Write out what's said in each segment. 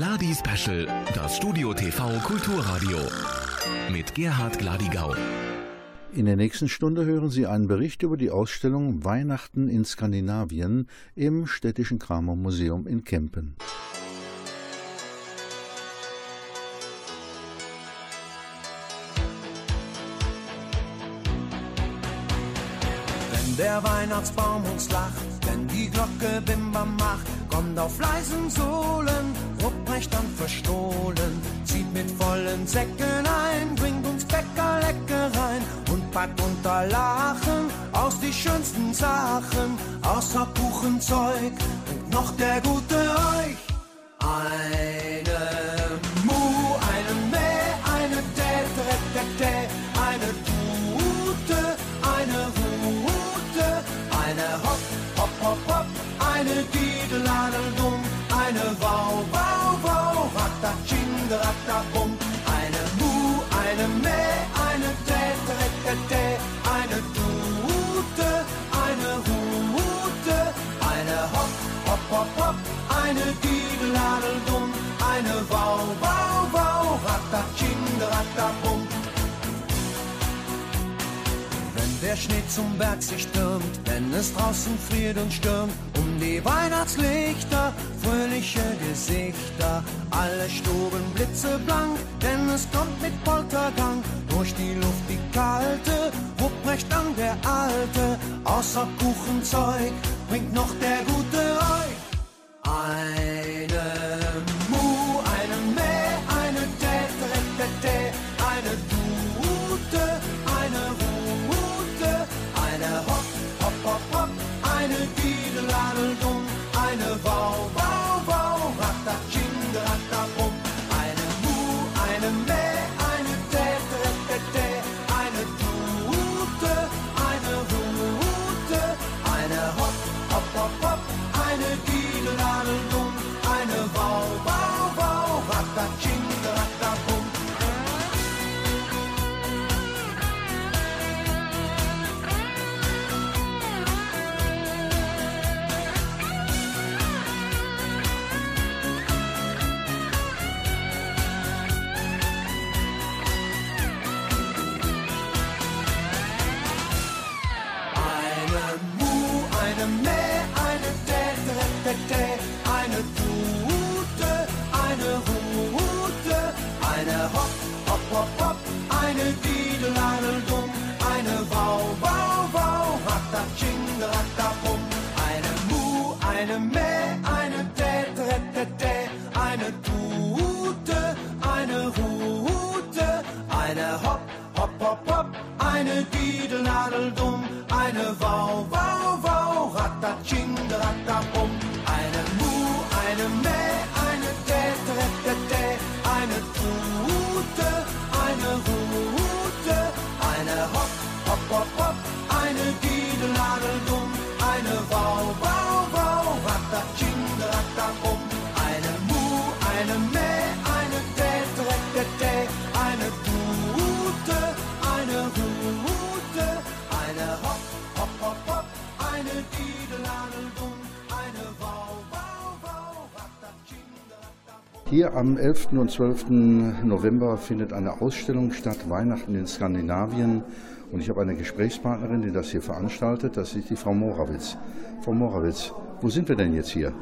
Gladi Special, das Studio TV Kulturradio. Mit Gerhard Gladigau. In der nächsten Stunde hören Sie einen Bericht über die Ausstellung Weihnachten in Skandinavien im Städtischen Kramer Museum in Kempen. Wenn der Weihnachtsbaum uns lacht, wenn die Glocke Bimbam macht, kommt auf leisen Sohlen, Rupprecht dann verstohlen, zieht mit vollen Säcken ein, bringt uns Bäcker Leckereien und packt unter Lachen aus die schönsten Sachen, außer Kuchenzeug und noch der gute euch. Eine Mu, eine Mäh, eine Dä, eine Tute, eine Rute, eine Hopp, Hopp, Hopp, Hopp, eine Diedeladel-Dumm, eine Wau, Wau, Wau, Ratabum, eine Mu, eine Mäh, eine Dä, Dä, Dä, eine Tute, eine Rute, eine Hopp, Hopp, Hopp, Hopp, eine Diedeladel-Dumm, eine Wau, Wau, Wau, Ratatsching, der Schnee zum Berg sich stürmt, wenn es draußen friert und stürmt, um die Weihnachtslichter, fröhliche Gesichter, alle Stuben blitzeblank, denn es kommt mit Poltergang. Durch die Luft die kalte, Rupprecht an der Alte, außer Kuchenzeug bringt noch der gute euch. Eine eine Hopp, Hopp, Hopp, Hopp, eine Diedeladel-Dumm, eine Wau, Wau, Wau, Ratatsching, Ratabum, eine Hier am 11. und 12. November findet eine Ausstellung statt, Weihnachten in Skandinavien. Und ich habe eine Gesprächspartnerin, die das hier veranstaltet. Das ist die Frau Morawitz. Frau Morawitz, wo sind wir denn jetzt hier?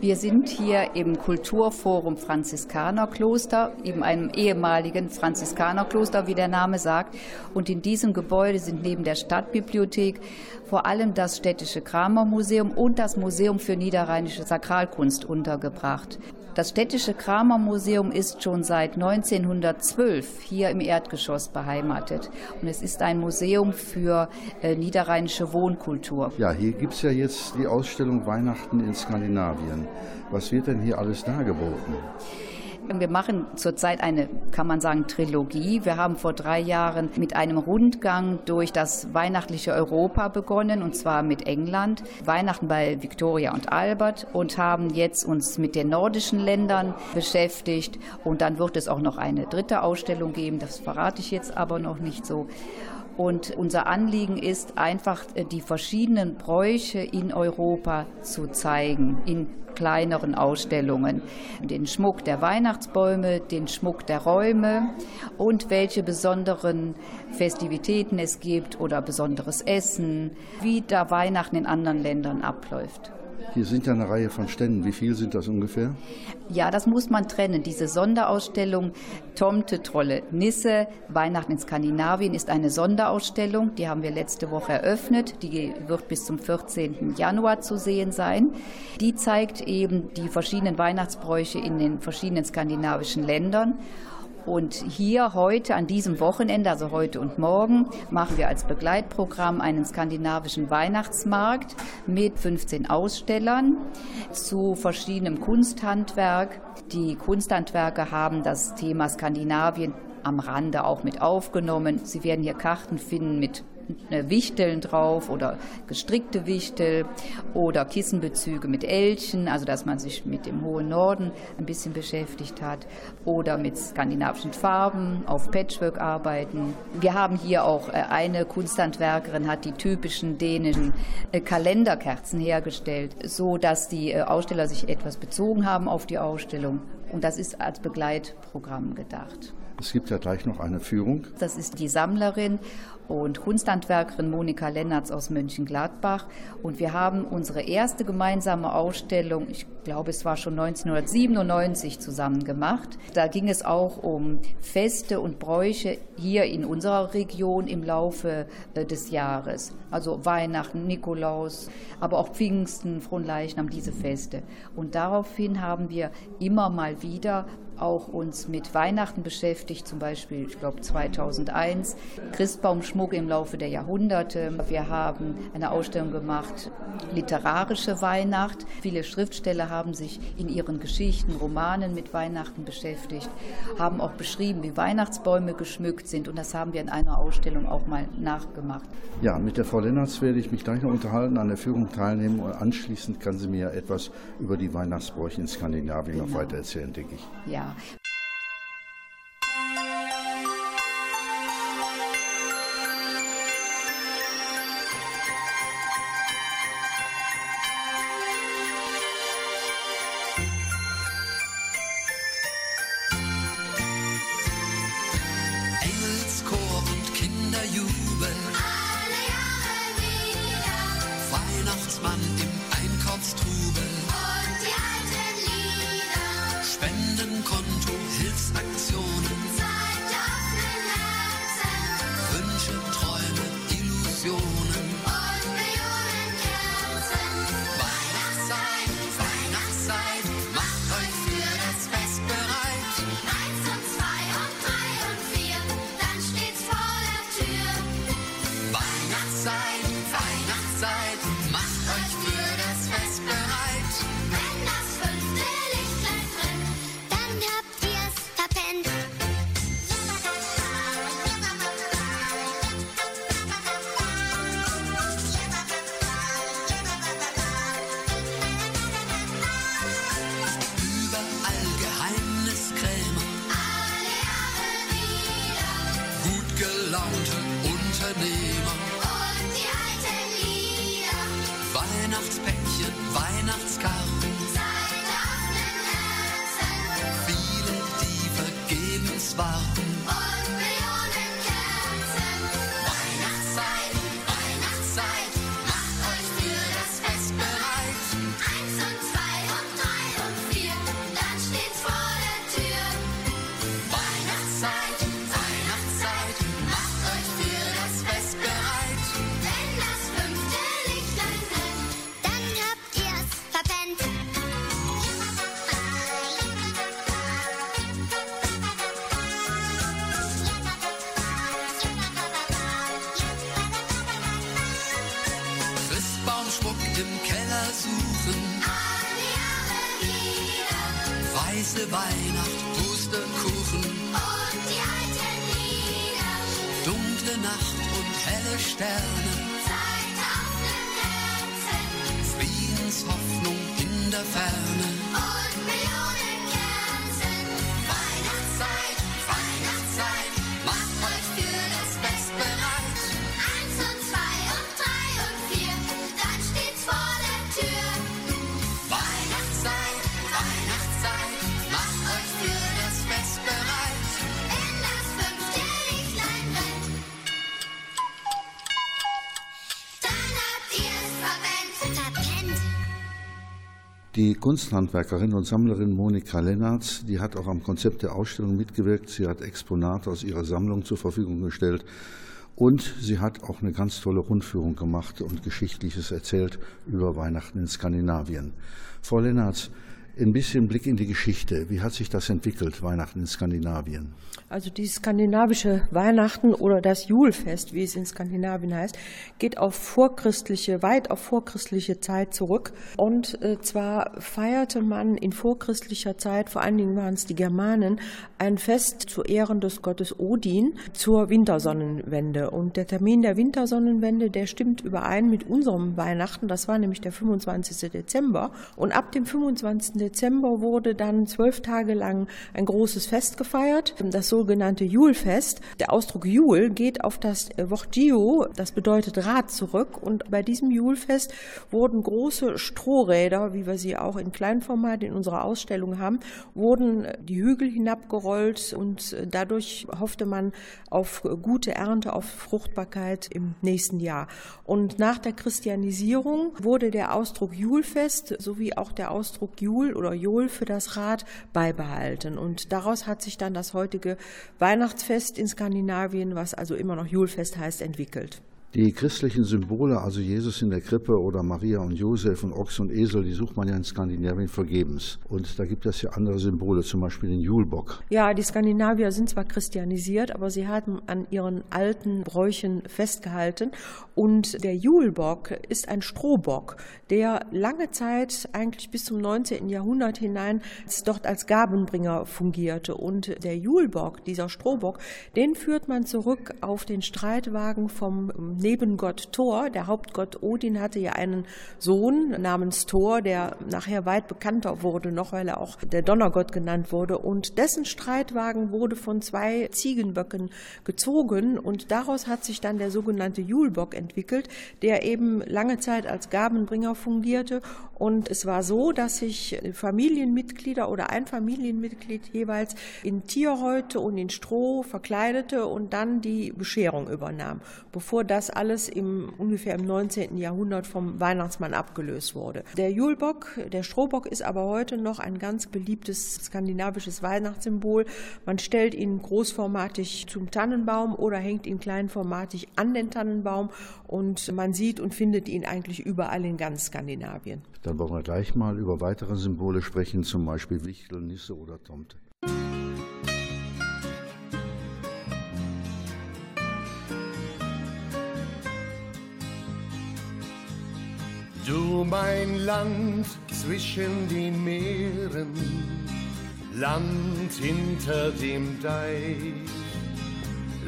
Wir sind hier im Kulturforum Franziskanerkloster, eben einem ehemaligen Franziskanerkloster, wie der Name sagt. Und in diesem Gebäude sind neben der Stadtbibliothek vor allem das Städtische Kramermuseum und das Museum für niederrheinische Sakralkunst untergebracht. Das Städtische Kramermuseum ist schon seit 1912 hier im Erdgeschoss beheimatet. Und es ist ein Museum für äh, niederrheinische Wohnkultur. Ja, hier gibt es ja jetzt die Ausstellung Weihnachten in Skandinavien. Was wird denn hier alles dargeboten? Wir machen zurzeit eine, kann man sagen, Trilogie. Wir haben vor drei Jahren mit einem Rundgang durch das weihnachtliche Europa begonnen, und zwar mit England. Weihnachten bei Victoria und Albert und haben jetzt uns mit den nordischen Ländern beschäftigt. Und dann wird es auch noch eine dritte Ausstellung geben. Das verrate ich jetzt aber noch nicht so. Und unser Anliegen ist einfach, äh, die verschiedenen Bräuche in Europa zu zeigen, in kleineren Ausstellungen. Den Schmuck der Weihnachtsbäume, den Schmuck der Räume und welche besonderen Festivitäten es gibt oder besonderes Essen, wie da Weihnachten in anderen Ländern abläuft. Hier sind ja eine Reihe von Ständen. Wie viel sind das ungefähr? Ja, das muss man trennen. Diese Sonderausstellung Tomte, Trolle, Nisse, Weihnachten in Skandinavien ist eine Sonderausstellung. Die haben wir letzte Woche eröffnet. Die wird bis zum 14. Januar zu sehen sein. Die zeigt eben die verschiedenen Weihnachtsbräuche in den verschiedenen skandinavischen Ländern. Und hier heute an diesem Wochenende, also heute und morgen, machen wir als Begleitprogramm einen skandinavischen Weihnachtsmarkt mit 15 Ausstellern zu verschiedenem Kunsthandwerk. Die Kunsthandwerker haben das Thema Skandinavien am Rande auch mit aufgenommen. Sie werden hier Karten finden mit Wichteln drauf oder gestrickte Wichtel oder Kissenbezüge mit Elchen, also dass man sich mit dem hohen Norden ein bisschen beschäftigt hat oder mit skandinavischen Farben auf Patchwork arbeiten. Wir haben hier auch äh, eine Kunsthandwerkerin hat die typischen dänischen äh, Kalenderkerzen hergestellt, so dass die äh, Aussteller sich etwas bezogen haben auf die Ausstellung und das ist als Begleitprogramm gedacht. Es gibt ja gleich noch eine Führung. Das ist die Sammlerin und Kunsthandwerkerin Monika Lennertz aus Mönchengladbach. Und wir haben unsere erste gemeinsame Ausstellung, ich glaube, es war schon 1997 zusammen gemacht. Da ging es auch um Feste und Bräuche hier in unserer Region im Laufe äh, des Jahres. Also Weihnachten, Nikolaus, aber auch Pfingsten, Fronleichnam, diese Feste. Und daraufhin haben wir immer mal wieder auch uns mit Weihnachten beschäftigt, zum Beispiel, ich glaube 2001, Christbaumschmuck im Laufe der Jahrhunderte. Wir haben eine Ausstellung gemacht, literarische Weihnacht. Viele Schriftsteller haben sich in ihren Geschichten, Romanen mit Weihnachten beschäftigt, haben auch beschrieben, wie Weihnachtsbäume geschmückt sind und das haben wir in einer Ausstellung auch mal nachgemacht. Ja, mit der Frau Lennertz werde ich mich gleich noch unterhalten, an der Führung teilnehmen und anschließend kann sie mir etwas über die Weihnachtsbräuche in Skandinavien genau. noch weiter erzählen, denke ich. Ja, Die Kunsthandwerkerin und Sammlerin Monika Lennartz, die hat auch am Konzept der Ausstellung mitgewirkt. Sie hat Exponate aus ihrer Sammlung zur Verfügung gestellt. Und sie hat auch eine ganz tolle Rundführung gemacht und Geschichtliches erzählt über Weihnachten in Skandinavien. Frau Lennartz, ein bisschen Blick in die Geschichte. Wie hat sich das entwickelt, Weihnachten in Skandinavien? Also die skandinavische Weihnachten oder das Julfest, wie es in Skandinavien heißt, geht auf vorchristliche, weit auf vorchristliche Zeit zurück. Und äh, zwar feierte man in vorchristlicher Zeit, vor allen Dingen waren es die Germanen, ein Fest zu Ehren des Gottes Odin zur Wintersonnenwende. Und der Termin der Wintersonnenwende, der stimmt überein mit unserem Weihnachten. Das war nämlich der 25. Dezember. Und ab dem 25. Dezember wurde dann zwölf Tage lang ein großes Fest gefeiert, das sogenannte Julfest. Der Ausdruck Jul geht auf das Wort Gio, das bedeutet Rad, zurück. Und bei diesem Julfest wurden große Strohräder, wie wir sie auch in Kleinformat in unserer Ausstellung haben, wurden die Hügel hinabgerollt und dadurch hoffte man auf gute Ernte, auf Fruchtbarkeit im nächsten Jahr. Und nach der Christianisierung wurde der Ausdruck Julfest sowie auch der Ausdruck Jul oder Jol für das Rad beibehalten. Und daraus hat sich dann das heutige Weihnachtsfest in Skandinavien, was also immer noch Julfest heißt, entwickelt. Die christlichen Symbole, also Jesus in der Krippe oder Maria und Josef und Ochs und Esel, die sucht man ja in Skandinavien vergebens. Und da gibt es ja andere Symbole, zum Beispiel den Julbock. Ja, die Skandinavier sind zwar christianisiert, aber sie haben an ihren alten Bräuchen festgehalten. Und der Julbock ist ein Strohbock, der lange Zeit, eigentlich bis zum 19. Jahrhundert hinein, dort als Gabenbringer fungierte. Und der Julbock, dieser Strohbock, den führt man zurück auf den Streitwagen vom Nebengott Thor. Der Hauptgott Odin hatte ja einen Sohn namens Thor, der nachher weit bekannter wurde, noch weil er auch der Donnergott genannt wurde. Und dessen Streitwagen wurde von zwei Ziegenböcken gezogen und daraus hat sich dann der sogenannte Julbock entwickelt, der eben lange Zeit als Gabenbringer fungierte. Und es war so, dass sich Familienmitglieder oder ein Familienmitglied jeweils in Tierhäute und in Stroh verkleidete und dann die Bescherung übernahm, bevor das alles im, ungefähr im 19. Jahrhundert vom Weihnachtsmann abgelöst wurde. Der Julbock, der Strohbock ist aber heute noch ein ganz beliebtes skandinavisches Weihnachtssymbol. Man stellt ihn großformatig zum Tannenbaum oder hängt ihn kleinformatig an den Tannenbaum und man sieht und findet ihn eigentlich überall in ganz Skandinavien. Dann wollen wir gleich mal über weitere Symbole sprechen, zum Beispiel Wichtel, Nisse oder Tomte. Du mein Land zwischen den Meeren, Land hinter dem Deich,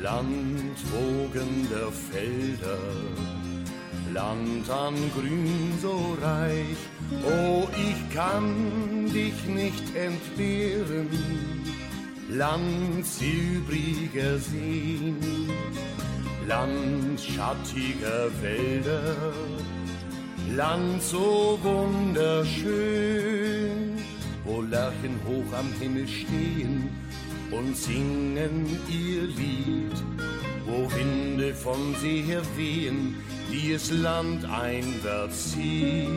Land wogender Felder, Land an Grün so reich. Oh, ich kann dich nicht entbehren, Land silbriger Seen, Land schattiger Wälder, Land so wunderschön, wo Lerchen hoch am Himmel stehen und singen ihr Lied, wo Winde von See her wehen, die es landeinwärts zieht,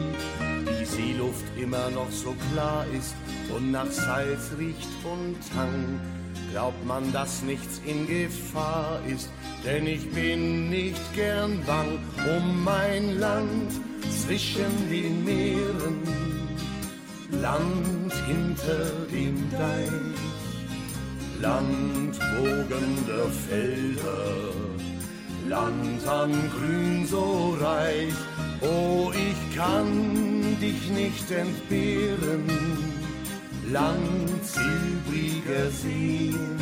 die Seeluft immer noch so klar ist und nach Salz riecht und Tang, glaubt man, dass nichts in Gefahr ist, denn ich bin nicht gern bang um mein Land zwischen den Meeren, Land hinter dem Deich, Land wogender Felder, Land an Grün so reich. Oh, ich kann dich nicht entbehren, Land silbriger Seen,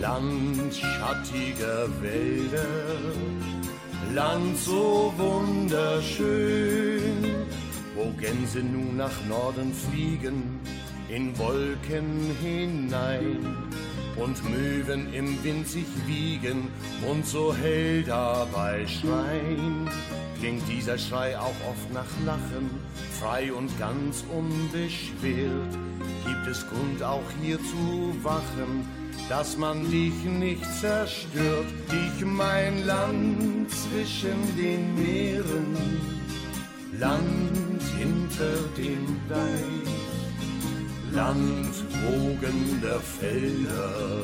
Land schattiger Wälder, Land so wunderschön, wo Gänse nun nach Norden fliegen, in Wolken hinein und Möwen im Wind sich wiegen und so hell dabei schreien. Klingt dieser Schrei auch oft nach Lachen, frei und ganz unbeschwert. Gibt es Grund auch hier zu wachen, dass man dich nicht zerstört, dich mein Land zwischen den Meeren, Land hinter dem Deich, Land wogender Felder,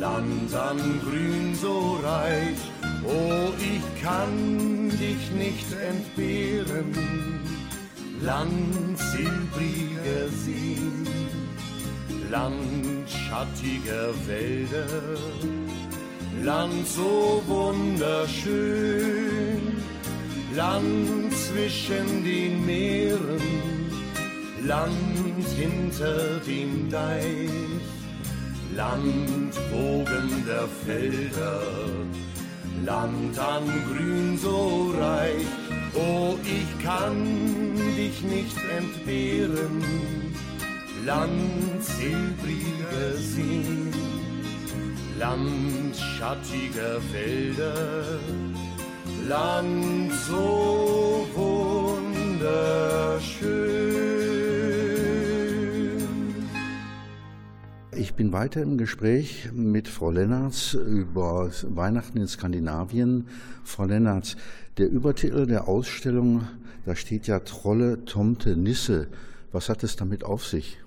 Land an Grün so reich, oh, ich kann dich nicht entbehren, Land silbriger Seen, Land schattiger Wälder, Land so wunderschön, Land zwischen den Meeren, Land hinter dem Deich, Land wogender Felder, Land an Grün so reich, oh, ich kann dich nicht entbehren, Land silbriger Seen, Land schattiger Wälder, Land so wunderschön. Ich bin weiter im Gespräch mit Frau Lennartz über Weihnachten in Skandinavien. Frau Lennartz, der Übertitel der Ausstellung, da steht ja Trolle, Tomte, Nisse. Was hat es damit auf sich?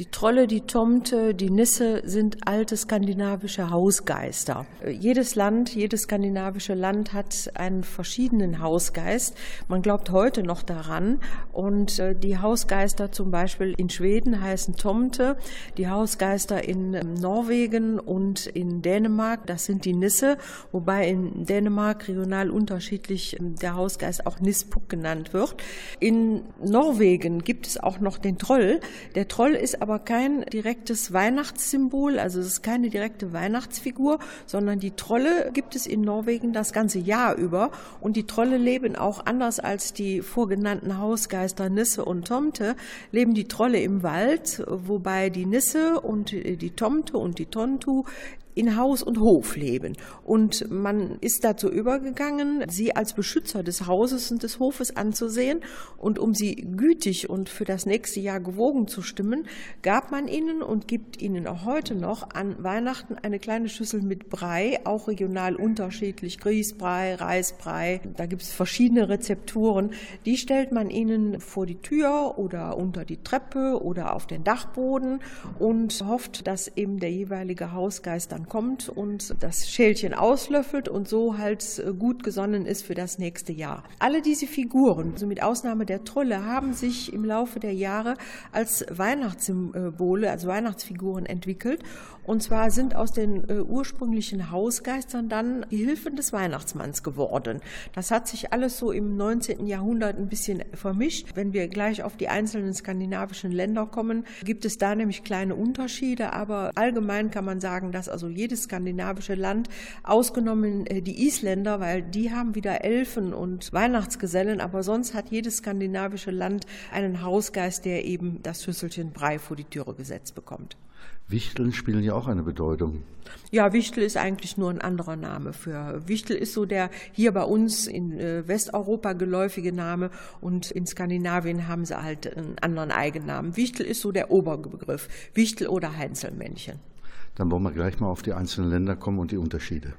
Die Trolle, die Tomte, die Nisse sind alte skandinavische Hausgeister. Jedes Land, jedes skandinavische Land hat einen verschiedenen Hausgeist. Man glaubt heute noch daran. Und äh, die Hausgeister zum Beispiel in Schweden heißen Tomte. Die Hausgeister in ähm, Norwegen und in Dänemark, das sind die Nisse. Wobei in Dänemark regional unterschiedlich ähm, der Hausgeist auch Nispuk genannt wird. In Norwegen gibt es auch noch den Troll. Der Troll ist aber kein direktes Weihnachtssymbol, also es ist keine direkte Weihnachtsfigur, sondern die Trolle gibt es in Norwegen das ganze Jahr über. Und die Trolle leben auch anders als die vorgenannten Hausgeister Nisse und Tomte, leben die Trolle im Wald, wobei die Nisse und die Tomte und die Tontu in Haus und Hof leben. Und man ist dazu übergegangen, sie als Beschützer des Hauses und des Hofes anzusehen. Und um sie gütig und für das nächste Jahr gewogen zu stimmen, gab man ihnen und gibt ihnen auch heute noch an Weihnachten eine kleine Schüssel mit Brei, auch regional unterschiedlich, Grießbrei, Reisbrei. Da gibt es verschiedene Rezepturen. Die stellt man ihnen vor die Tür oder unter die Treppe oder auf den Dachboden und hofft, dass eben der jeweilige Hausgeist dann kommt und das Schälchen auslöffelt und so halt gut gesonnen ist für das nächste Jahr. Alle diese Figuren, also mit Ausnahme der Trolle, haben sich im Laufe der Jahre als Weihnachtssymbole, als Weihnachtsfiguren entwickelt. Und zwar sind aus den äh, ursprünglichen Hausgeistern dann die Hilfen des Weihnachtsmanns geworden. Das hat sich alles so im 19. Jahrhundert ein bisschen vermischt. Wenn wir gleich auf die einzelnen skandinavischen Länder kommen, gibt es da nämlich kleine Unterschiede, aber allgemein kann man sagen, dass also jedes skandinavische Land, ausgenommen äh, die Isländer, weil die haben wieder Elfen und Weihnachtsgesellen, aber sonst hat jedes skandinavische Land einen Hausgeist, der eben das Schüsselchen Brei vor die Türe gesetzt bekommt. Wichteln spielen ja auch eine Bedeutung. Ja, Wichtel ist eigentlich nur ein anderer Name für. Wichtel ist so der hier bei uns in äh, Westeuropa geläufige Name und in Skandinavien haben sie halt einen anderen Eigennamen. Wichtel ist so der Oberbegriff. Wichtel oder Heinzelmännchen. Dann wollen wir gleich mal auf die einzelnen Länder kommen und die Unterschiede.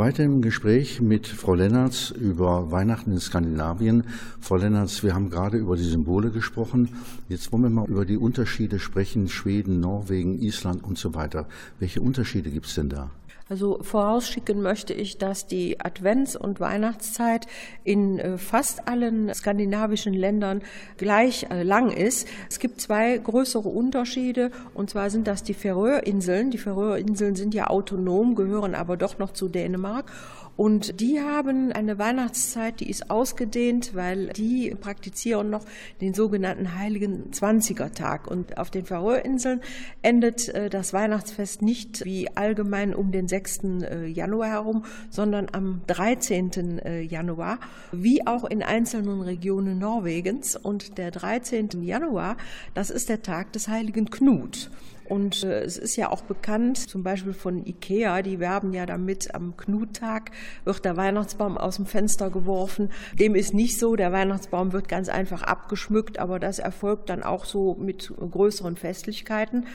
Weiter im Gespräch mit Frau Lennartz über Weihnachten in Skandinavien. Frau Lennartz, wir haben gerade über die Symbole gesprochen. Jetzt wollen wir mal über die Unterschiede sprechen, Schweden, Norwegen, Island und so weiter. Welche Unterschiede gibt es denn da? Also vorausschicken möchte ich, dass die Advents- und Weihnachtszeit in äh, fast allen skandinavischen Ländern gleich äh, lang ist. Es gibt zwei größere Unterschiede und zwar sind das die Färöerinseln. Die Färöerinseln sind ja autonom, gehören aber doch noch zu Dänemark und die haben eine Weihnachtszeit, die ist ausgedehnt, weil die praktizieren noch den sogenannten Heiligen Zwanziger Tag. Und auf den Färöerinseln endet äh, das Weihnachtsfest nicht wie allgemein um den 6. Äh, Januar herum, sondern am 13. Äh, Januar, wie auch in einzelnen Regionen Norwegens. Und der 13. Januar, das ist der Tag des Heiligen Knut. Und äh, es ist ja auch bekannt, zum Beispiel von Ikea, die werben ja damit, am Knuttag wird der Weihnachtsbaum aus dem Fenster geworfen. Dem ist nicht so, der Weihnachtsbaum wird ganz einfach abgeschmückt, aber das erfolgt dann auch so mit größeren Festlichkeiten.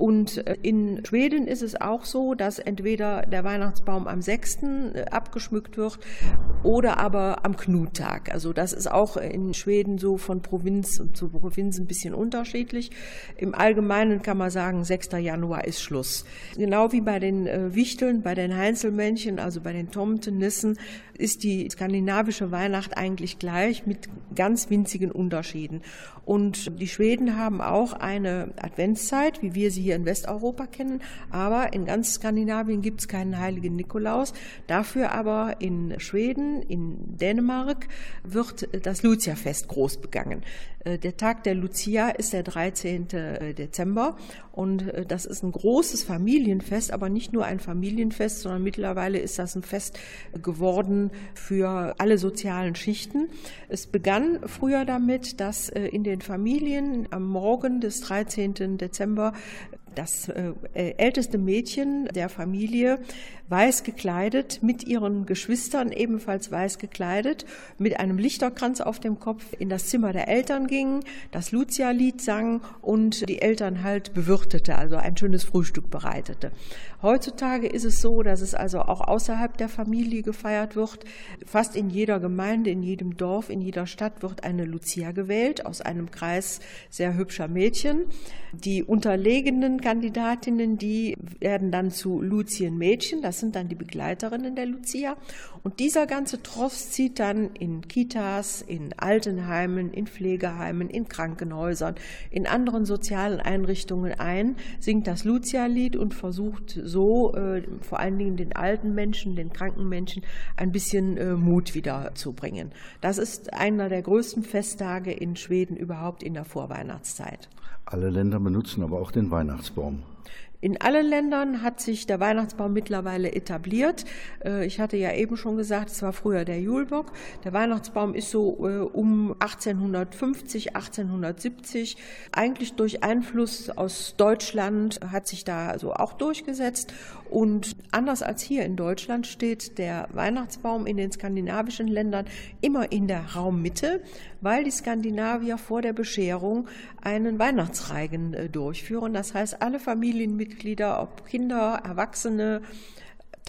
Und äh, in Schweden ist es auch so, dass entweder der Weihnachtsbaum am 6. Äh, abgeschmückt wird oder aber am Knuttag. Also das ist auch in Schweden so von Provinz zu Provinz ein bisschen unterschiedlich. Im Allgemeinen kann man sagen, 6. Januar ist Schluss. Genau wie bei den äh, Wichteln, bei den Heinzelmännchen, also bei den Tomten, Nissen, ist die skandinavische Weihnacht eigentlich gleich mit ganz winzigen Unterschieden. Und die Schweden haben auch eine Adventszeit, wie wir sie hier in Westeuropa kennen, aber in ganz Skandinavien gibt es keinen heiligen Nikolaus. Dafür aber in Schweden, in Dänemark wird das Lucia-Fest groß begangen. Äh, der Tag der Lucia ist der 13. Äh, Dezember und äh, das ist ein großes Familienfest, aber nicht nur ein Familienfest, sondern mittlerweile ist das ein Fest geworden für alle sozialen Schichten. Es begann früher damit, dass in den Familien am Morgen des 13. Dezember das äh, älteste Mädchen der Familie weiß gekleidet, mit ihren Geschwistern ebenfalls weiß gekleidet, mit einem Lichterkranz auf dem Kopf in das Zimmer der Eltern ging, das Lucia-Lied sang und die Eltern halt bewirtete, also ein schönes Frühstück bereitete. Heutzutage ist es so, dass es also auch außerhalb der Familie gefeiert wird. Fast in jeder Gemeinde, in jedem Dorf, in jeder Stadt wird eine Lucia gewählt aus einem Kreis sehr hübscher Mädchen. Die unterlegenen Kandidatinnen, die werden dann zu Luzienmädchen, das sind dann die Begleiterinnen der Lucia. Und dieser ganze Tross zieht dann in Kitas, in Altenheimen, in Pflegeheimen, in Krankenhäusern, in anderen sozialen Einrichtungen ein, singt das Lucia-Lied und versucht so äh, vor allen Dingen den alten Menschen, den kranken Menschen ein bisschen äh, Mut wiederzubringen. Das ist einer der größten Festtage in Schweden überhaupt in der Vorweihnachtszeit. Alle Länder benutzen aber auch den Weihnachtsbaum. In allen Ländern hat sich der Weihnachtsbaum mittlerweile etabliert. Äh, ich hatte ja eben schon gesagt, es war früher der Julbock. Der Weihnachtsbaum ist so äh, um 1850, 1870 eigentlich durch Einfluss aus Deutschland hat sich da so auch durchgesetzt. Und anders als hier in Deutschland steht der Weihnachtsbaum in den skandinavischen Ländern immer in der Raummitte, weil die Skandinavier vor der Bescherung einen Weihnachtsreigen äh, durchführen. Das heißt, alle Familienmitglieder, ob Kinder, Erwachsene,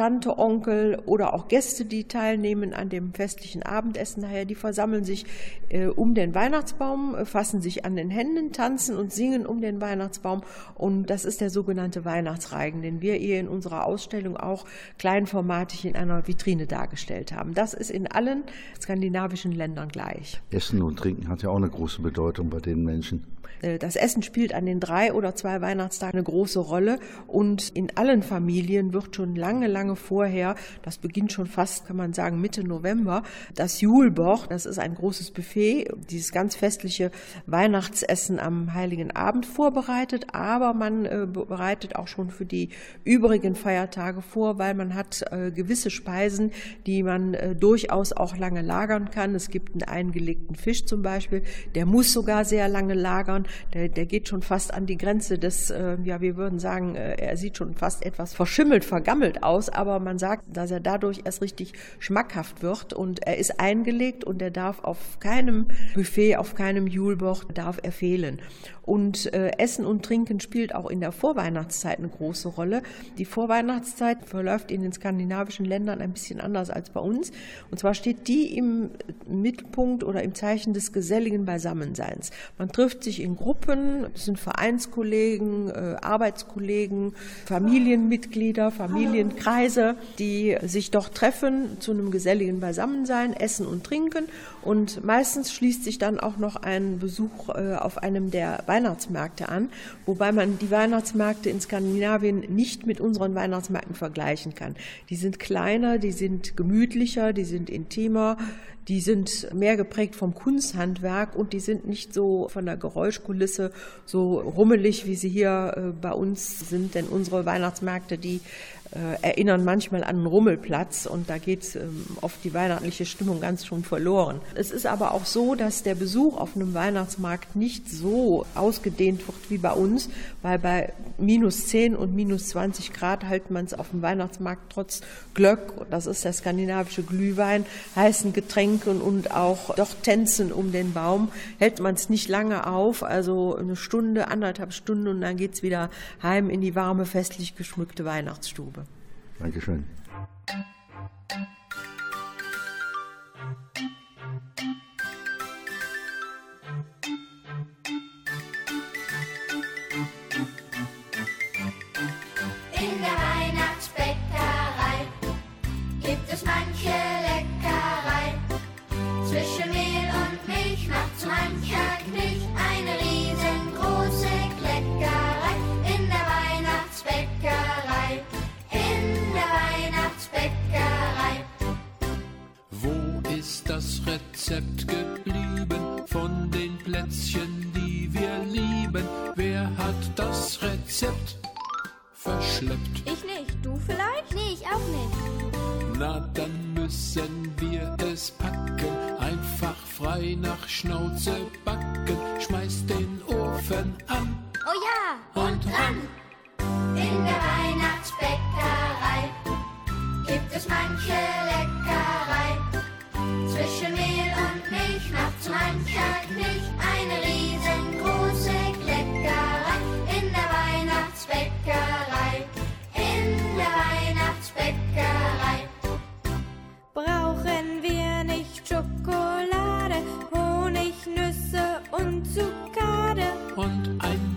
Tante, Onkel oder auch Gäste, die teilnehmen an dem festlichen Abendessen nachher, die versammeln sich äh, um den Weihnachtsbaum, äh, fassen sich an den Händen, tanzen und singen um den Weihnachtsbaum. Und das ist der sogenannte Weihnachtsreigen, den wir hier in unserer Ausstellung auch kleinformatig in einer Vitrine dargestellt haben. Das ist in allen skandinavischen Ländern gleich. Essen und Trinken hat ja auch eine große Bedeutung bei den Menschen. Äh, das Essen spielt an den drei oder zwei Weihnachtstagen eine große Rolle. Und in allen Familien wird schon lange, lange vorher, das beginnt schon fast, kann man sagen, Mitte November, das Julboch, das ist ein großes Buffet, dieses ganz festliche Weihnachtsessen am Heiligen Abend vorbereitet, aber man äh, bereitet auch schon für die übrigen Feiertage vor, weil man hat äh, gewisse Speisen, die man durchaus auch lange lagern kann. Es gibt einen eingelegten Fisch zum Beispiel, der muss sogar sehr lange lagern der, der geht schon fast an die Grenze des, äh, ja, wir würden sagen, äh, er sieht schon fast etwas verschimmelt, vergammelt aus. aber man sagt, dass er dadurch erst richtig schmackhaft wird und er ist eingelegt und er darf auf keinem Buffet, auf keinem Juleboch darf er fehlen. Und äh, Essen und Trinken spielt auch in der Vorweihnachtszeit eine große Rolle. Die Vorweihnachtszeit verläuft in den skandinavischen Ländern ein bisschen anders als bei uns. Und zwar steht die im Mittelpunkt oder im Zeichen des geselligen Beisammenseins. Man trifft sich in Gruppen, es sind Vereinskollegen, äh, Arbeitskollegen, Familienmitglieder, Familienkreise, die sich doch treffen zu einem geselligen Beisammensein, essen und trinken. Und meistens schließt sich dann auch noch ein Besuch äh, auf einem der Weihnachtsmärkte an, wobei man die Weihnachtsmärkte in Skandinavien nicht mit unseren Weihnachtsmärkten vergleichen kann. Die sind kleiner, die sind gemütlicher, die sind intimer, die sind mehr geprägt vom Kunsthandwerk und die sind nicht so von der Geräuschkulisse so rummelig, wie sie hier äh, bei uns sind. Denn unsere Weihnachtsmärkte, die erinnern manchmal an einen Rummelplatz und da geht ähm, oft die weihnachtliche Stimmung ganz schon verloren. Es ist aber auch so, dass der Besuch auf einem Weihnachtsmarkt nicht so ausgedehnt wird wie bei uns, weil bei minus 10 und minus 20 Grad hält man es auf dem Weihnachtsmarkt trotz Glöck, das ist der skandinavische Glühwein, heißen Getränken und auch doch Tänzen um den Baum, hält man es nicht lange auf, also eine Stunde, anderthalb Stunden und dann geht es wieder heim in die warme, festlich geschmückte Weihnachtsstube. Dankeschön. In Rezept verschleppt? Ich nicht, du vielleicht? Nee, ich auch nicht. Na, dann müssen wir es packen. Einfach frei nach Schnauze backen. Schmeiß den Ofen an. Oh ja, und ran! In der Weihnachtsbäckerei gibt es manche Leckerei. Zwischen Mehl und Milch macht so mancher Knilch Zuckade? Und ein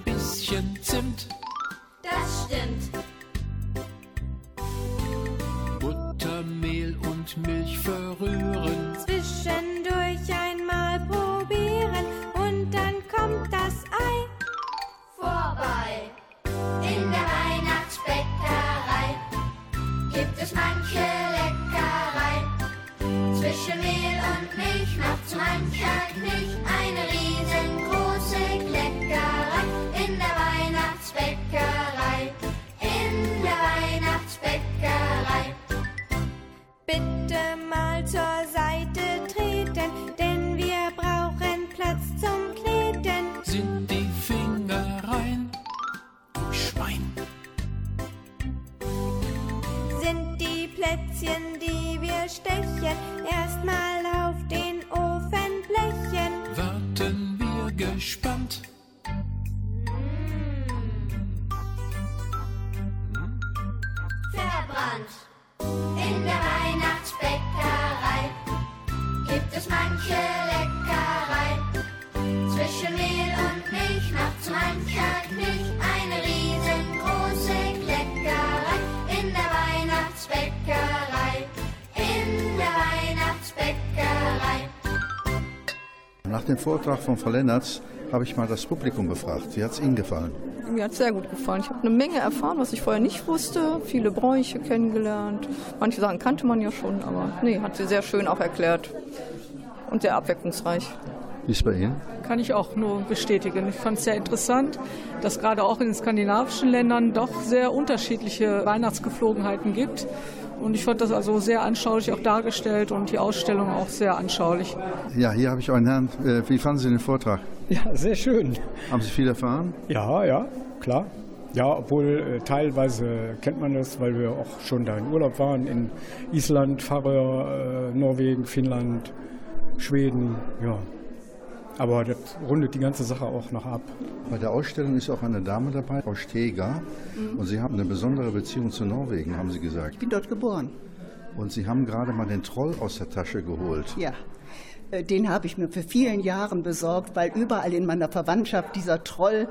gespannt. verbrannt. In der Weihnachtsbäckerei gibt es manche Leckerei. Zwischen Mehl und Milch macht so mancher Knilch eine riesengroße Kleckerei. In der Weihnachtsbäckerei, in der Weihnachtsbäckerei. Nach dem Vortrag von Frau Lennertz habe ich mal das Publikum befragt. Wie hat es Ihnen gefallen? Mir hat es sehr gut gefallen. Ich habe eine Menge erfahren, was ich vorher nicht wusste. Viele Bräuche kennengelernt. Manche Sachen kannte man ja schon, aber nee, hat sie sehr schön auch erklärt. Und sehr abwechslungsreich. Wie ist es bei Ihnen? Kann ich auch nur bestätigen. Ich fand es sehr interessant, dass gerade auch in den skandinavischen Ländern doch sehr unterschiedliche Weihnachtsgeflogenheiten gibt. Und ich fand das also sehr anschaulich auch dargestellt und die Ausstellung auch sehr anschaulich. Ja, hier habe ich einen Herrn. Äh, Wie fanden Sie den Vortrag? Ja, sehr schön. Haben Sie viel erfahren? Ja, ja, klar. Ja, obwohl äh, teilweise kennt man das, weil wir auch schon da in Urlaub waren, in Island, Färöer, äh, Norwegen, Finnland, Schweden, ja. Aber das rundet die ganze Sache auch noch ab. Bei der Ausstellung ist auch eine Dame dabei, Frau Steger. Mhm. Und Sie haben eine besondere Beziehung zu Norwegen, haben Sie gesagt. Ich bin dort geboren. Und Sie haben gerade mal den Troll aus der Tasche geholt. Ja. Äh, Den habe ich mir für vielen Jahren besorgt, weil überall in meiner Verwandtschaft dieser Troll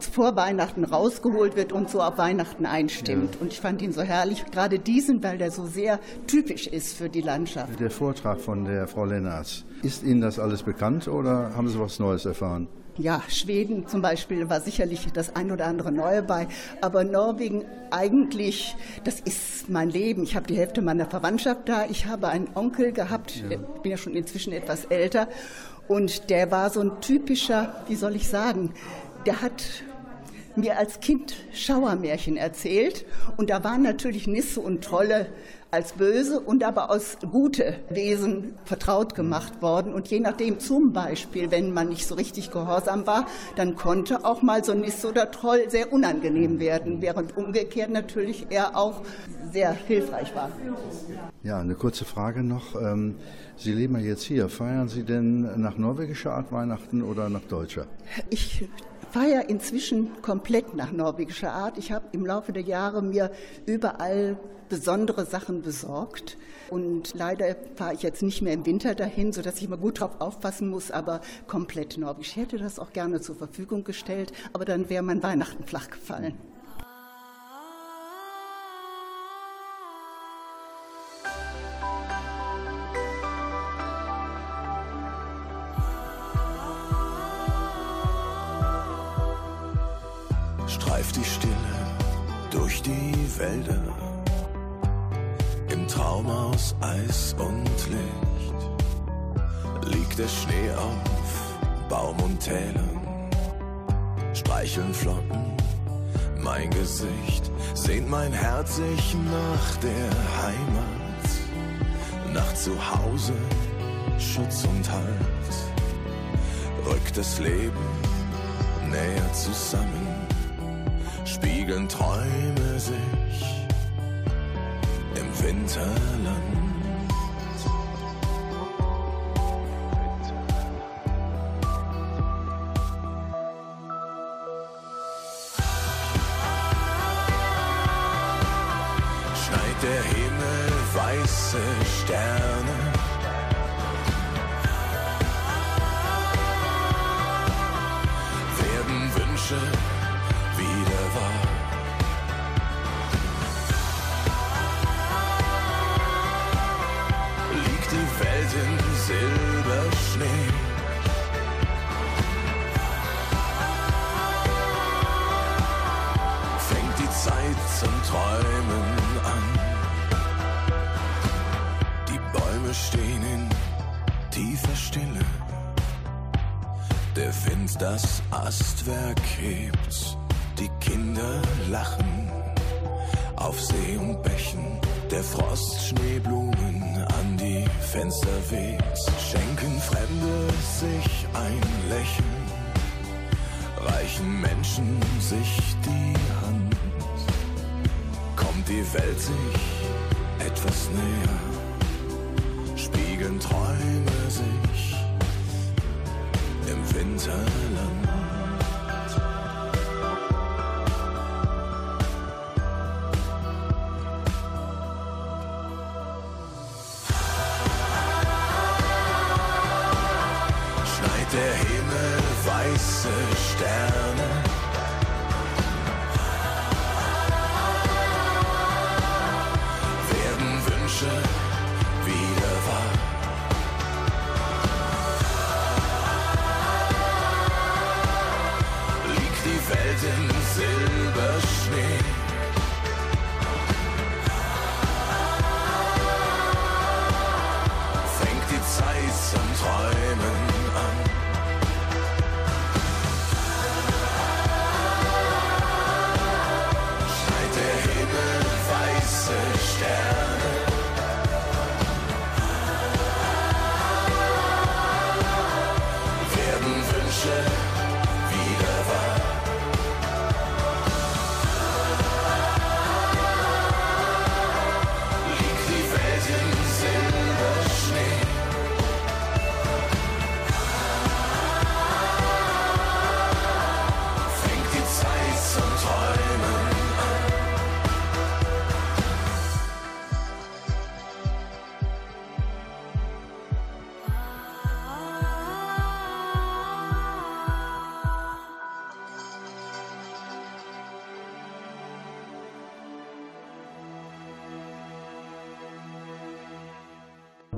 vor Weihnachten rausgeholt wird und so ab Weihnachten einstimmt. Und ich fand ihn so herrlich, gerade diesen, weil der so sehr typisch ist für die Landschaft. Der Vortrag von der Frau Lennartz. Ist Ihnen das alles bekannt oder haben Sie was Neues erfahren? Ja, Schweden zum Beispiel war sicherlich das ein oder andere Neue bei, aber Norwegen eigentlich, das ist mein Leben. Ich habe die Hälfte meiner Verwandtschaft da. Ich habe einen Onkel gehabt, Ja. ich bin ja schon inzwischen etwas älter, und der war so ein typischer, wie soll ich sagen, der hat mir als Kind Schauermärchen erzählt und da waren natürlich Nisse und Trolle als böse und aber aus gute Wesen vertraut gemacht worden. Und je nachdem zum Beispiel, wenn man nicht so richtig gehorsam war, dann konnte auch mal so Nisse oder Troll sehr unangenehm werden, während umgekehrt natürlich er auch sehr hilfreich war. Ja, eine kurze Frage noch. Ähm, Sie leben ja jetzt hier. Feiern Sie denn nach norwegischer Art Weihnachten oder nach deutscher? Ich feiere inzwischen komplett nach norwegischer Art. Ich habe im Laufe der Jahre mir überall besondere Sachen besorgt. Und leider fahre ich jetzt nicht mehr im Winter dahin, sodass ich mal gut drauf aufpassen muss, aber komplett norwegisch. Ich hätte das auch gerne zur Verfügung gestellt, aber dann wäre mein Weihnachten flach gefallen. Streift die Stille durch die Wälder im Traum aus Eis und Licht. Liegt der Schnee auf Baum und Tälern, streicheln Flocken mein Gesicht, sehnt mein Herz sich nach der Heimat, nach Zuhause, Schutz und Halt. Rückt das Leben näher zusammen spiegeln Träume sich im Winterland. Der Himmel weiße Sterne. Frost Schneeblumen an die Fenster weht, schenken Fremde sich ein Lächeln, reichen Menschen sich die Hand. Kommt die Welt sich etwas näher, weiße Sterne.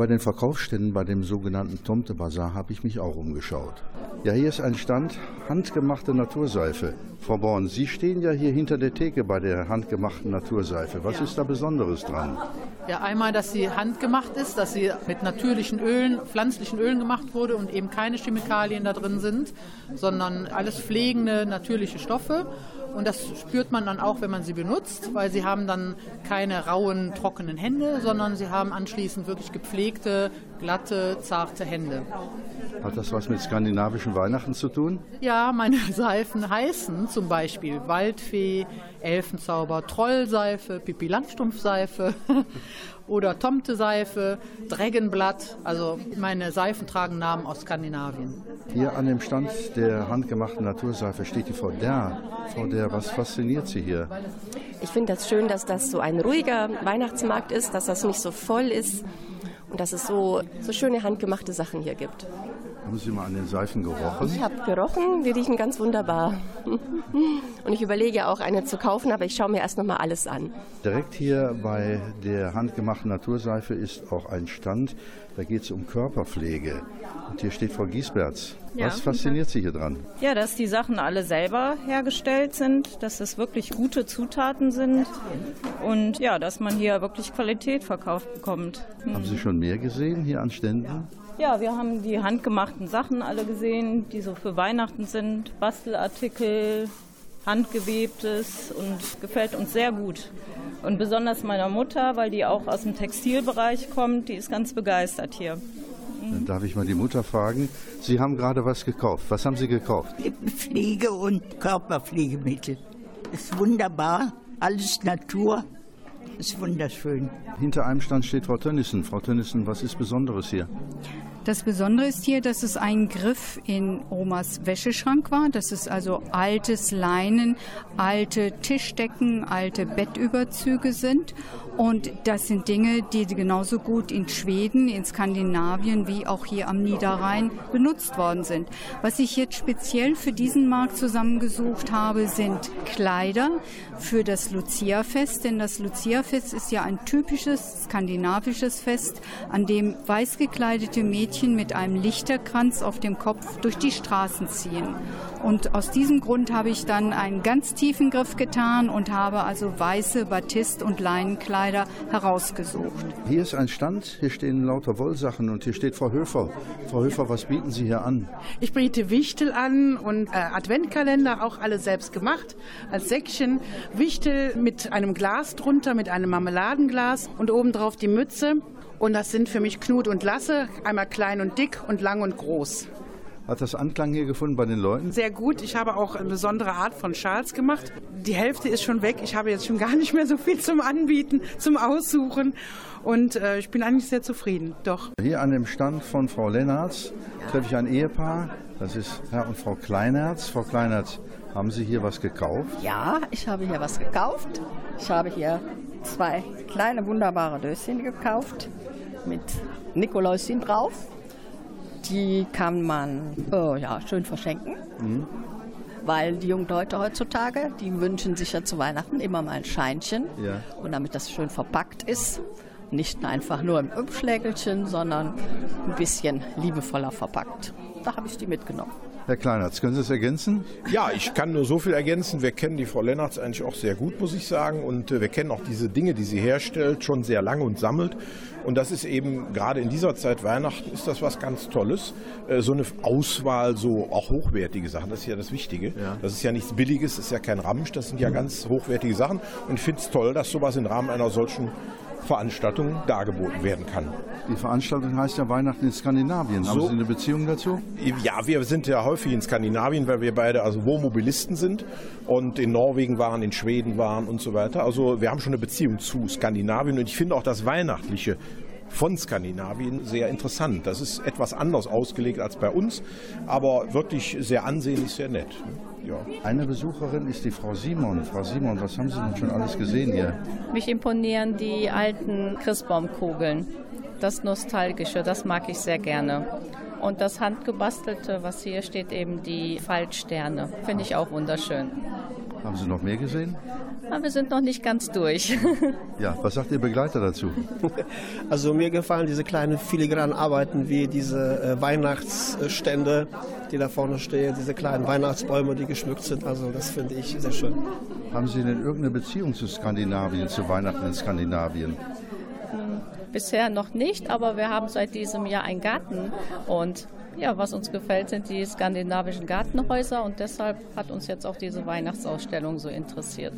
Bei den Verkaufsständen bei dem sogenannten Tomte Bazar habe ich mich auch umgeschaut. Ja, hier ist ein Stand handgemachte Naturseife. Frau Born, Sie stehen ja hier hinter der Theke bei der handgemachten Naturseife. Was Ja. ist da Besonderes dran? Ja, einmal, dass sie handgemacht ist, dass sie mit natürlichen Ölen, pflanzlichen Ölen gemacht wurde und eben keine Chemikalien da drin sind, sondern alles pflegende, natürliche Stoffe. Und das spürt man dann auch, wenn man sie benutzt, weil sie haben dann keine rauen, trockenen Hände, sondern sie haben anschließend wirklich gepflegte, glatte, zarte Hände. Hat das was mit skandinavischen Weihnachten zu tun? Ja, meine Seifen heißen zum Beispiel Waldfee, Elfenzauber, Trollseife, Pipi Langstrumpfseife oder Tomteseife, Dragonblatt. Also meine Seifen tragen Namen aus Skandinavien. Hier an dem Stand der handgemachten Naturseife steht die Frau Der. Frau Der, was fasziniert Sie hier? Ich finde das schön, dass das so ein ruhiger Weihnachtsmarkt ist, dass das nicht so voll ist und dass es so, so schöne handgemachte Sachen hier gibt. Haben Sie mal an den Seifen gerochen? Ich habe gerochen, die riechen ganz wunderbar. Und ich überlege auch eine zu kaufen, aber ich schaue mir erst noch mal alles an. Direkt hier bei der handgemachten Naturseife ist auch ein Stand, da geht es um Körperpflege. Und hier steht Frau Giesberts. Ja, Was guten fasziniert Sie hier dran? Ja, dass die Sachen alle selber hergestellt sind, dass es wirklich gute Zutaten sind und ja, dass man hier wirklich Qualität verkauft bekommt. Hm. Haben Sie schon mehr gesehen hier an Ständen? Ja, wir haben die handgemachten Sachen alle gesehen, die so für Weihnachten sind, Bastelartikel, handgewebtes und gefällt uns sehr gut. Und besonders meiner Mutter, weil die auch aus dem Textilbereich kommt, die ist ganz begeistert hier. Dann darf ich mal die Mutter fragen. Sie haben gerade was gekauft. Was haben Sie gekauft? Pflege- und Körperpflegemittel. Ist wunderbar, alles Natur, ist wunderschön. Hinter einem Stand steht Frau Tönnissen. Frau Tönnissen, was ist Besonderes hier? Das Besondere ist hier, dass es ein Griff in Omas Wäscheschrank war. Das ist also altes Leinen, alte Tischdecken, alte Bettüberzüge sind. Und das sind Dinge, die genauso gut in Schweden, in Skandinavien wie auch hier am Niederrhein benutzt worden sind. Was ich jetzt speziell für diesen Markt zusammengesucht habe, sind Kleider für das Lucia-Fest. Denn das Lucia-Fest ist ja ein typisches skandinavisches Fest, an dem weiß gekleidete Mädchen mit einem Lichterkranz auf dem Kopf durch die Straßen ziehen. Und aus diesem Grund habe ich dann einen ganz tiefen Griff getan und habe also weiße Batist- und Leinenkleider herausgesucht. Hier ist ein Stand, hier stehen lauter Wollsachen und hier steht Frau Höfer. Frau Höfer, was bieten Sie hier an? Ich biete Wichtel an und äh, Adventkalender, auch alle selbst gemacht, als Säckchen. Wichtel mit einem Glas drunter, mit einem Marmeladenglas und obendrauf die Mütze. Und das sind für mich Knut und Lasse, einmal klein und dick und lang und groß. Hat das Anklang hier gefunden bei den Leuten? Sehr gut. Ich habe auch eine besondere Art von Schals gemacht. Die Hälfte ist schon weg. Ich habe jetzt schon gar nicht mehr so viel zum Anbieten, zum Aussuchen. Und äh, ich bin eigentlich sehr zufrieden. Doch. Hier an dem Stand von Frau Lennartz treffe ich ein Ehepaar. Das ist Herr und Frau Kleinertz. Frau Kleinertz, haben Sie hier was gekauft? Ja, ich habe hier was gekauft. Ich habe hier zwei kleine wunderbare Döschen gekauft mit Nikoläuschen drauf. Die kann man äh, ja, schön verschenken, Mhm. weil die jungen Leute heutzutage, die wünschen sich ja zu Weihnachten immer mal ein Scheinchen. Ja. Und damit das schön verpackt ist, nicht einfach nur im Umschlägelchen, sondern ein bisschen liebevoller verpackt. Da habe ich die mitgenommen. Herr Kleinertz, können Sie es ergänzen? Ja, ich kann nur so viel ergänzen. Wir kennen die Frau Lennartz eigentlich auch sehr gut, muss ich sagen. Und äh, wir kennen auch diese Dinge, die sie herstellt, schon sehr lange und sammelt. Und das ist eben, gerade in dieser Zeit Weihnachten, ist das was ganz Tolles. Äh, So eine Auswahl, so auch hochwertige Sachen, das ist ja das Wichtige. Das ist ja nichts Billiges, das ist ja kein Ramsch, das sind ja ganz hochwertige Sachen. Und ich finde es toll, dass sowas im Rahmen einer solchen Veranstaltung dargeboten werden kann. Die Veranstaltung heißt ja Weihnachten in Skandinavien. Haben So. Sie eine Beziehung dazu? Ja, wir sind ja häufig in Skandinavien, weil wir beide also Wohnmobilisten sind und in Norwegen waren, in Schweden waren und so weiter. Also wir haben schon eine Beziehung zu Skandinavien und ich finde auch das Weihnachtliche von Skandinavien sehr interessant. Das ist etwas anders ausgelegt als bei uns, aber wirklich sehr ansehnlich, sehr nett. Ja. Eine Besucherin ist die Frau Simon. Frau Simon, was haben Sie denn schon alles gesehen hier? Mich imponieren die alten Christbaumkugeln. Das Nostalgische, das mag ich sehr gerne. Und das Handgebastelte, was hier steht, eben die Fallsterne, finde ich auch wunderschön. Haben Sie noch mehr gesehen? Aber wir sind noch nicht ganz durch. Ja, was sagt Ihr Begleiter dazu? Also mir gefallen diese kleinen filigranen Arbeiten wie diese äh, Weihnachtsstände, die da vorne stehen, diese kleinen Weihnachtsbäume, die geschmückt sind. Also das finde ich sehr schön. Haben Sie denn irgendeine Beziehung zu Skandinavien, zu Weihnachten in Skandinavien? Bisher noch nicht, aber wir haben seit diesem Jahr einen Garten und ja, was uns gefällt, sind die skandinavischen Gartenhäuser und deshalb hat uns jetzt auch diese Weihnachtsausstellung so interessiert.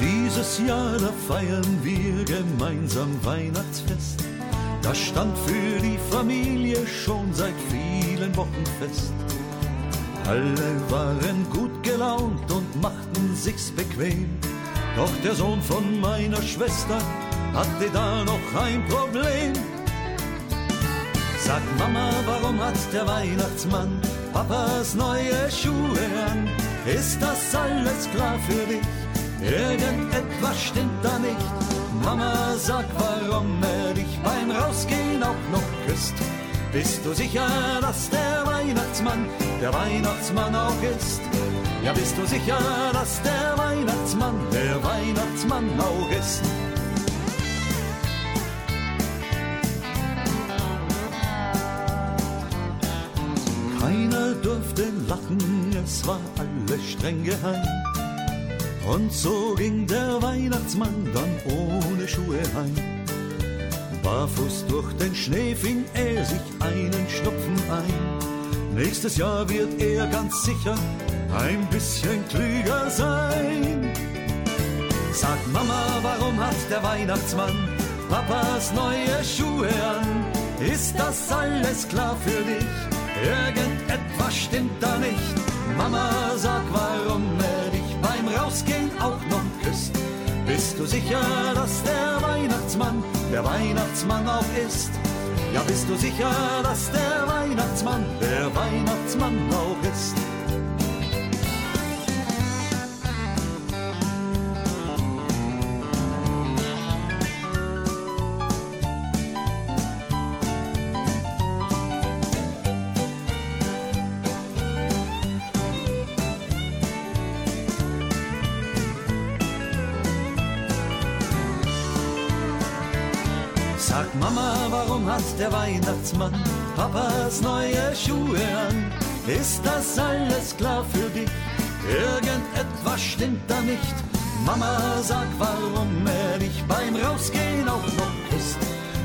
Dieses Jahr, da feiern wir gemeinsam Weihnachtsfest. Das stand für die Familie schon seit vielen Wochen fest. Alle waren gut gelaunt und machten sich's bequem. Doch der Sohn von meiner Schwester hatte da noch ein Problem. Sag Mama, warum hat der Weihnachtsmann Papas neue Schuhe an? Ist das alles klar für dich? Irgendetwas stimmt da nicht. Mama, sag, warum er dich beim Rausgehen auch noch küsst. Bist du sicher, dass der Weihnachtsmann der Weihnachtsmann auch ist? Ja, bist du sicher, dass der Weihnachtsmann der Weihnachtsmann auch ist? Keiner durfte lachen, es war alles streng geheim. Und so ging der Weihnachtsmann dann ohne Schuhe heim. Barfuß durch den Schnee fing er sich einen Schnupfen ein. Nächstes Jahr wird er ganz sicher ein bisschen klüger sein. Sag Mama, warum hat der Weihnachtsmann Papas neue Schuhe an? Ist das alles klar für dich? Irgendetwas stimmt da nicht. Mama, sag, warum er dich beim Rausgehen auch noch küsst. Bist du sicher, dass der Weihnachtsmann der Weihnachtsmann auch ist? Ja, bist du sicher, dass der Weihnachtsmann der Weihnachtsmann auch ist? Weihnachtsmann Papas neue Schuhe an? Ist das alles klar für dich? Irgendetwas stimmt da nicht. Mama, sag, warum er dich beim Rausgehen auch noch küsst.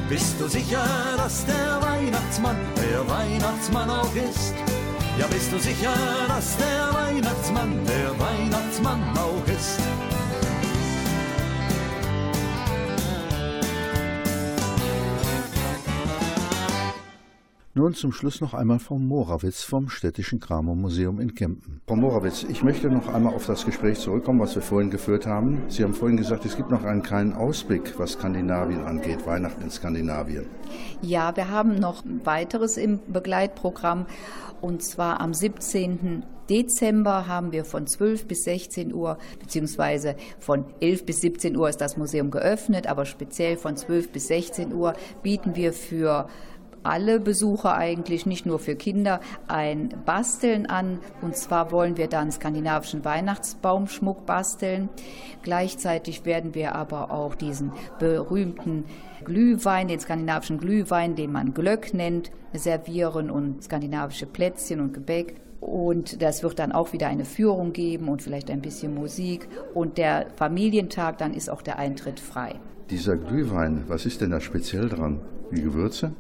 Bist du sicher, dass der Weihnachtsmann der Weihnachtsmann auch ist? Ja, bist du sicher, dass der Weihnachtsmann der Weihnachtsmann auch ist? Nun zum Schluss noch einmal Frau Morawitz vom Städtischen Kramermuseum in Kempen. Frau Morawitz, ich möchte noch einmal auf das Gespräch zurückkommen, was wir vorhin geführt haben. Sie haben vorhin gesagt, es gibt noch einen kleinen Ausblick, was Skandinavien angeht, Weihnachten in Skandinavien. Ja, wir haben noch weiteres im Begleitprogramm und zwar am 17. Dezember haben wir von 12 bis 16 Uhr, beziehungsweise von 11 bis 17 Uhr ist das Museum geöffnet, aber speziell von 12 bis 16 Uhr bieten wir für alle Besucher eigentlich, nicht nur für Kinder, ein Basteln an. Und zwar wollen wir dann skandinavischen Weihnachtsbaumschmuck basteln. Gleichzeitig werden wir aber auch diesen berühmten Glühwein, den skandinavischen Glühwein, den man Glöck nennt, servieren und skandinavische Plätzchen und Gebäck. Und das wird dann auch wieder eine Führung geben und vielleicht ein bisschen Musik. Und der Familientag, dann ist auch der Eintritt frei. Dieser Glühwein, was ist denn da speziell dran? Die Gewürze?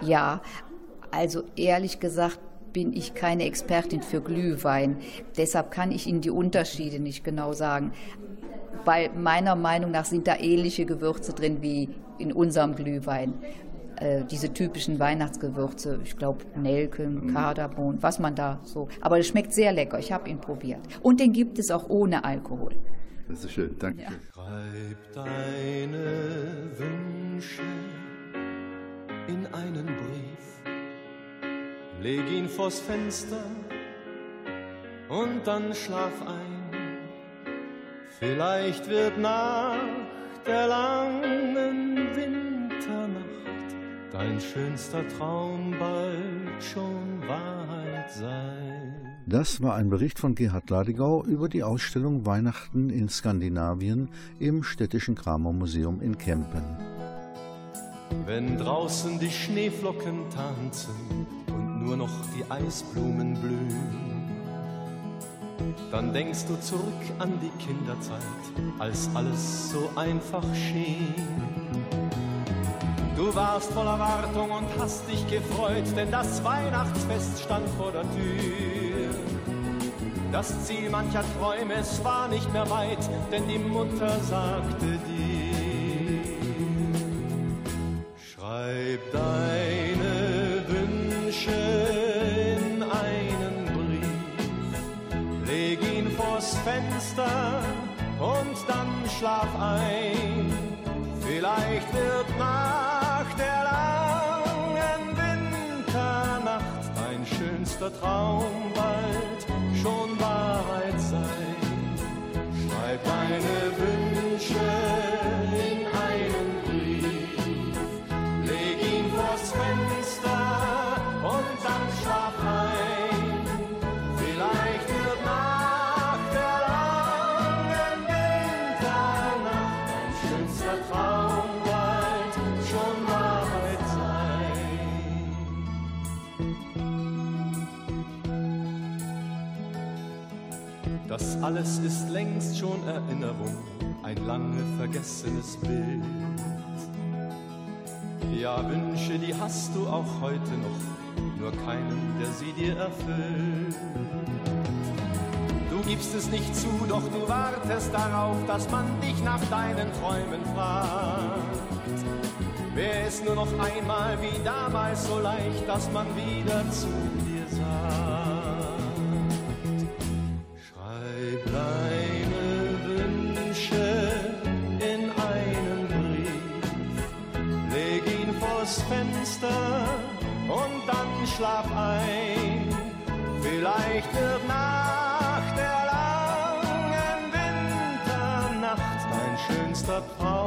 Ja, also ehrlich gesagt bin ich keine Expertin für Glühwein. Deshalb kann ich Ihnen die Unterschiede nicht genau sagen. Weil meiner Meinung nach sind da ähnliche Gewürze drin wie in unserem Glühwein. Äh, diese typischen Weihnachtsgewürze, ich glaube Nelken, Kardamom, was man da so. Aber es schmeckt sehr lecker, ich habe ihn probiert. Und den gibt es auch ohne Alkohol. Das ist schön, danke. Ja. Schreib deine Wünsche in einen Brief, leg ihn vors Fenster und dann schlaf ein. Vielleicht wird nach der langen Winternacht dein schönster Traum bald schon Wahrheit sein. Das war ein Bericht von Gerhard Ladigau über die Ausstellung Weihnachten in Skandinavien im Städtischen Kramer Museum in Kempen. Wenn draußen die Schneeflocken tanzen und nur noch die Eisblumen blühen, dann denkst du zurück an die Kinderzeit, als alles so einfach schien. Du warst voller Wartung und hast dich gefreut, denn das Weihnachtsfest stand vor der Tür. Das Ziel mancher Träume, es war nicht mehr weit, denn die Mutter sagte dir, deine Wünsche in einen Brief, leg ihn vors Fenster und dann schlaf ein. Vielleicht wird nach der langen Winternacht dein schönster Traum Das alles ist längst schon Erinnerung, ein lange vergessenes Bild. Ja, Wünsche, die hast du auch heute noch, nur keinen, der sie dir erfüllt. Du gibst es nicht zu, doch du wartest darauf, dass man dich nach deinen Träumen fragt. Wäre es nur noch einmal wie damals so leicht, dass man wieder zu dir sagt. Schlaf ein. Vielleicht wird nach der langen Winternacht dein schönster Traum